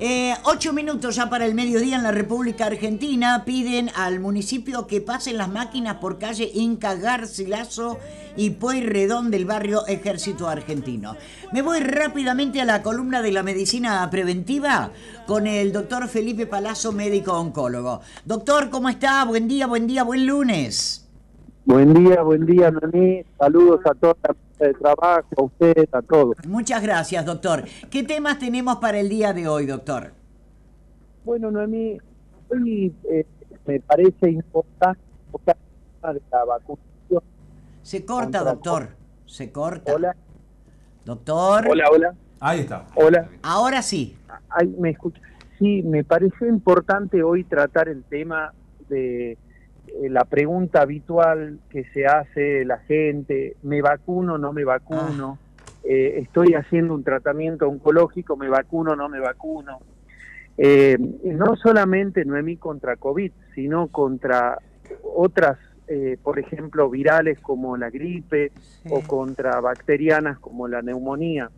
Eh, ocho minutos ya para el mediodía en la República Argentina. Piden al municipio que pasen las máquinas por calle Inca Garcilaso y Pueyrredón del barrio Ejército Argentino. Me voy rápidamente a la columna de la medicina preventiva con el doctor Felipe Palazzo, médico oncólogo. Doctor, ¿cómo está? Buen día, buen día, buen lunes. Buen día, buen día, Nani. Saludos a toda la de trabajo, a usted, a todos. Muchas gracias, doctor. ¿Qué temas tenemos para el día de hoy, doctor? Bueno, Noemí, hoy eh, me parece importante de la vacunación. Se corta, doctor. Se corta. Hola. Doctor. Hola, hola. Ahí está. Hola. Ahora sí. Ay, me escucha. Sí, me pareció importante hoy tratar el tema de la pregunta habitual que se hace la gente, ¿me vacuno o no me vacuno? Eh, estoy haciendo un tratamiento oncológico, ¿me vacuno o no me vacuno? Eh, no solamente Noemí contra COVID, sino contra otras, por ejemplo, virales como la gripe o contra bacterianas como la neumonía.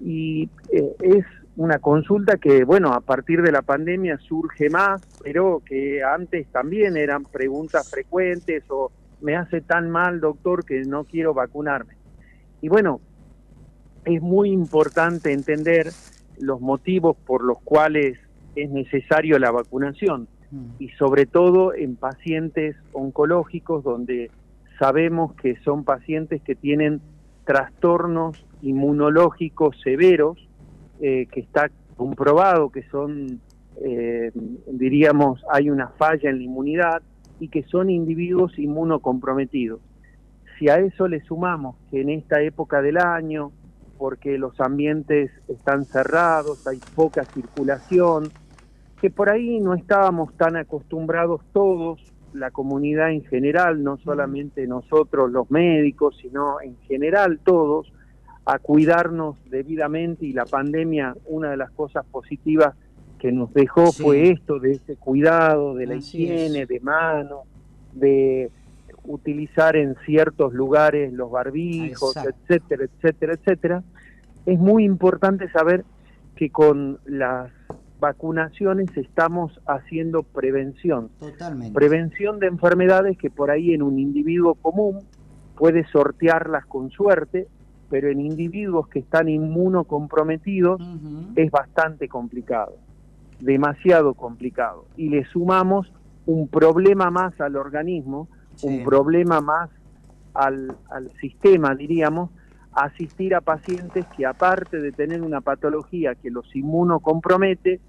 Y es una consulta que, bueno, a partir de la pandemia surge más, pero que antes también eran preguntas frecuentes o me hace tan mal, doctor, que no quiero vacunarme. Y bueno, es muy importante entender los motivos por los cuales es necesario la vacunación mm. y sobre todo en pacientes oncológicos donde sabemos que son pacientes que tienen trastornos inmunológicos severos eh, que está comprobado que son, eh, diríamos, hay una falla en la inmunidad y que son individuos inmunocomprometidos. Si a eso le sumamos que en esta época del año, porque los ambientes están cerrados, hay poca circulación, que por ahí no estábamos tan acostumbrados todos, la comunidad en general, no solamente nosotros los médicos, sino en general todos, a cuidarnos debidamente y la pandemia, una de las cosas positivas que nos dejó fue esto de ese cuidado, de la higiene, de mano, de utilizar en ciertos lugares los barbijos, etcétera, etcétera, etcétera. Es muy importante saber que con las vacunaciones estamos haciendo prevención. Prevención de enfermedades que por ahí en un individuo común puede sortearlas con suerte pero en individuos que están inmunocomprometidos es bastante complicado, demasiado complicado. Y le sumamos un problema más al organismo, un problema más al, al sistema, diríamos, asistir a pacientes que aparte de tener una patología que los inmunocompromete,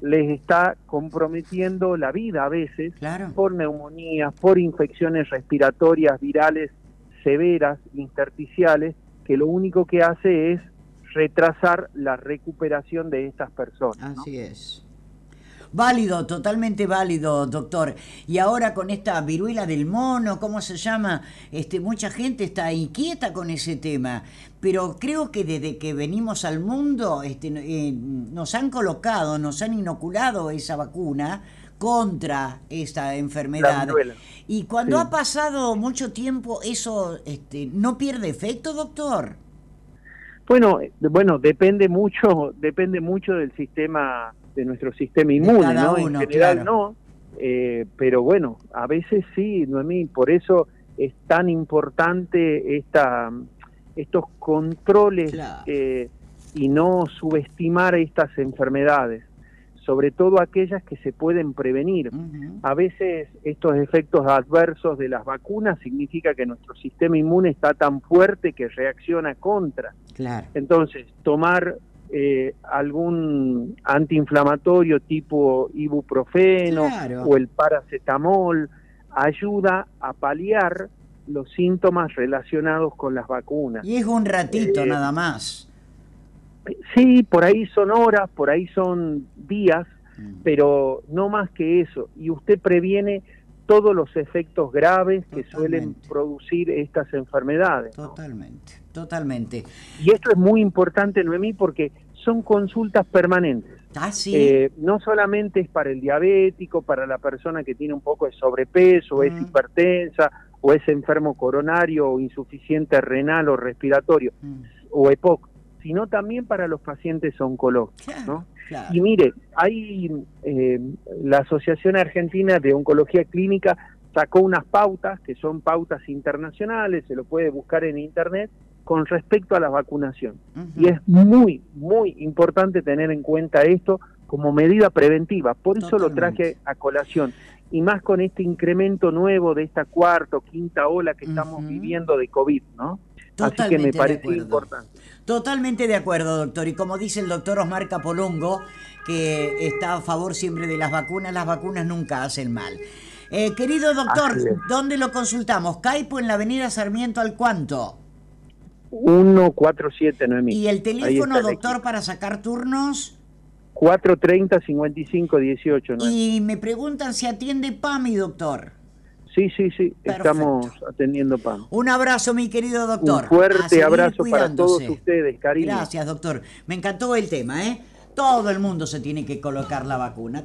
les está comprometiendo la vida a veces por neumonías, por infecciones respiratorias virales severas, intersticiales, que lo único que hace es retrasar la recuperación de estas personas. Así es. Válido, totalmente válido, doctor. Y ahora con esta viruela del mono, ¿cómo se llama? Este, mucha gente está inquieta con ese tema, pero creo que desde que venimos al mundo este, eh, nos han colocado, nos han inoculado esa vacuna contra esta enfermedad. Y cuando ha pasado mucho tiempo, ¿eso este, no pierde efecto, doctor? Bueno, bueno, depende mucho, depende mucho del sistema, de nuestro sistema inmune, ¿no? en general no, eh, pero bueno, a veces sí, Noemí, por eso es tan importante esta, estos controles eh, y no subestimar estas enfermedades sobre todo aquellas que se pueden prevenir. A veces estos efectos adversos de las vacunas significa que nuestro sistema inmune está tan fuerte que reacciona contra. Entonces, tomar eh, algún antiinflamatorio tipo ibuprofeno o el paracetamol ayuda a paliar los síntomas relacionados con las vacunas. Y es un ratito eh, nada más. Sí, por ahí son horas, por ahí son días, mm. pero no más que eso. Y usted previene todos los efectos graves que suelen producir estas enfermedades. Totalmente, totalmente. Y esto es muy importante, Noemí, porque son consultas permanentes. Ah, ¿sí? Eh, no solamente es para el diabético, para la persona que tiene un poco de sobrepeso, es hipertensa, o es enfermo coronario, o insuficiente renal o respiratorio, mm. o EPOC, sino también para los pacientes oncológicos. ¿no? claro. Y mire, hay eh, la Asociación Argentina de Oncología Clínica sacó unas pautas que son pautas internacionales, se lo puede buscar en internet, con respecto a la vacunación. Y es muy, muy importante tener en cuenta esto como medida preventiva. Por eso lo traje a colación. Y más con este incremento nuevo de esta cuarta o quinta ola que estamos viviendo de COVID, ¿no? Así que Totalmente me de parece acuerdo. importante. Totalmente de acuerdo, doctor. Y como dice el doctor Osmar Capolongo, que está a favor siempre de las vacunas, las vacunas nunca hacen mal. Eh, querido doctor. ¿dónde lo consultamos? Caipo en la avenida Sarmiento al cuánto. 147, Noemí. Y el teléfono, doctor, para sacar turnos. 430 55 18, Noemí. Y me preguntan si atiende PAMI, doctor. Sí, sí, sí, Perfecto. estamos atendiendo PAN. Un abrazo, mi querido doctor. Un fuerte abrazo para todos ustedes, cariño. Gracias, doctor. Me encantó el tema, ¿eh? Todo el mundo se tiene que colocar la vacuna.